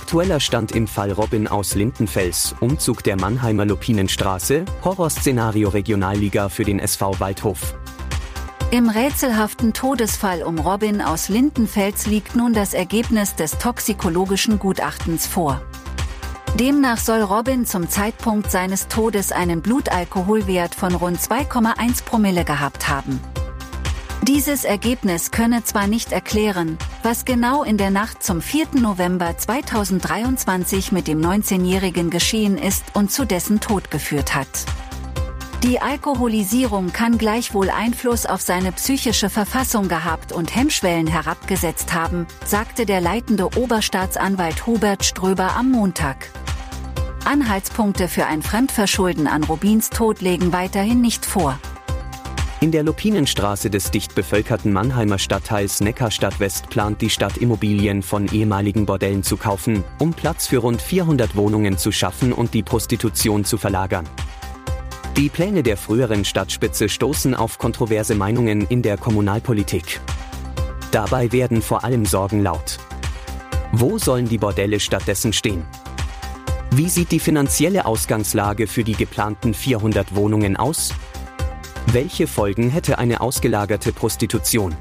Aktueller Stand im Fall Robin aus Lindenfels, Umzug der Mannheimer Lupinenstraße, Horrorszenario Regionalliga für den SV Waldhof. Im rätselhaften Todesfall um Robin aus Lindenfels liegt nun das Ergebnis des toxikologischen Gutachtens vor. Demnach soll Robin zum Zeitpunkt seines Todes einen Blutalkoholwert von rund 2,1 Promille gehabt haben. Dieses Ergebnis könne zwar nicht erklären, was genau in der Nacht zum 4. November 2023 mit dem 19-Jährigen geschehen ist und zu dessen Tod geführt hat. Die Alkoholisierung kann gleichwohl Einfluss auf seine psychische Verfassung gehabt und Hemmschwellen herabgesetzt haben, sagte der leitende Oberstaatsanwalt Hubert Ströber am Montag. Anhaltspunkte für ein Fremdverschulden an Rubins Tod legen weiterhin nicht vor. In der Lupinenstraße des dicht bevölkerten Mannheimer Stadtteils Neckarstadt West plant die Stadt Immobilien von ehemaligen Bordellen zu kaufen, um Platz für rund 400 Wohnungen zu schaffen und die Prostitution zu verlagern. Die Pläne der früheren Stadtspitze stoßen auf kontroverse Meinungen in der Kommunalpolitik. Dabei werden vor allem Sorgen laut. Wo sollen die Bordelle stattdessen stehen? Wie sieht die finanzielle Ausgangslage für die geplanten 400 Wohnungen aus? Welche Folgen hätte eine ausgelagerte Prostitution?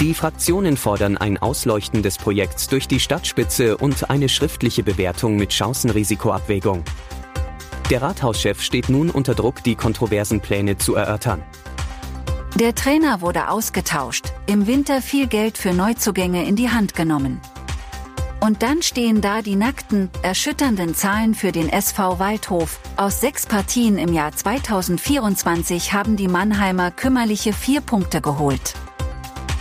Die Fraktionen fordern ein Ausleuchten des Projekts durch die Stadtspitze und eine schriftliche Bewertung mit Chancenrisikoabwägung. Der Rathauschef steht nun unter Druck, die kontroversen Pläne zu erörtern. Der Trainer wurde ausgetauscht, im Winter viel Geld für Neuzugänge in die Hand genommen. Und dann stehen da die nackten, erschütternden Zahlen für den SV Waldhof. Aus sechs Partien im Jahr 2024 haben die Mannheimer kümmerliche vier Punkte geholt.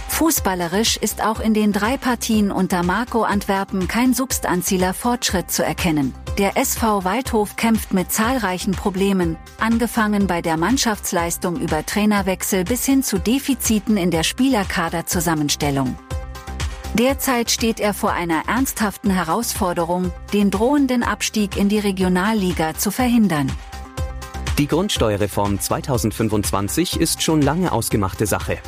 Fußballerisch ist auch in den drei Partien unter Marco Antwerpen kein substanzieller Fortschritt zu erkennen. Der SV Waldhof kämpft mit zahlreichen Problemen, angefangen bei der Mannschaftsleistung über Trainerwechsel bis hin zu Defiziten in der Spielerkaderzusammenstellung. Derzeit steht er vor einer ernsthaften Herausforderung, den drohenden Abstieg in die Regionalliga zu verhindern. Die Grundsteuerreform 2025 ist schon lange ausgemachte Sache.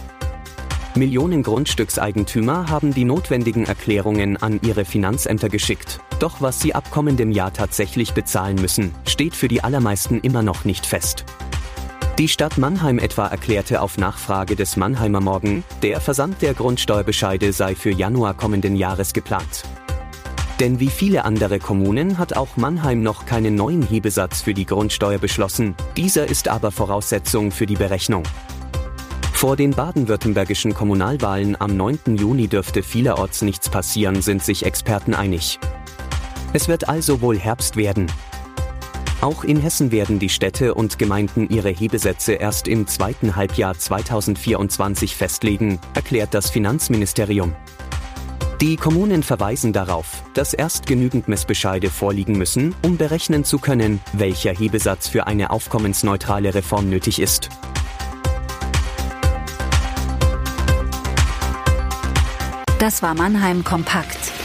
Millionen Grundstückseigentümer haben die notwendigen Erklärungen an ihre Finanzämter geschickt. Doch was sie ab kommendem Jahr tatsächlich bezahlen müssen, steht für die allermeisten immer noch nicht fest. Die Stadt Mannheim etwa erklärte auf Nachfrage des Mannheimer Morgen, der Versand der Grundsteuerbescheide sei für Januar kommenden Jahres geplant. Denn wie viele andere Kommunen hat auch Mannheim noch keinen neuen Hebesatz für die Grundsteuer beschlossen, dieser ist aber Voraussetzung für die Berechnung. Vor den baden-württembergischen Kommunalwahlen am 9. Juni dürfte vielerorts nichts passieren, sind sich Experten einig. Es wird also wohl Herbst werden, auch in Hessen werden die Städte und Gemeinden ihre Hebesätze erst im zweiten Halbjahr 2024 festlegen, erklärt das Finanzministerium. Die Kommunen verweisen darauf, dass erst genügend Messbescheide vorliegen müssen, um berechnen zu können, welcher Hebesatz für eine aufkommensneutrale Reform nötig ist. Das war Mannheim Kompakt.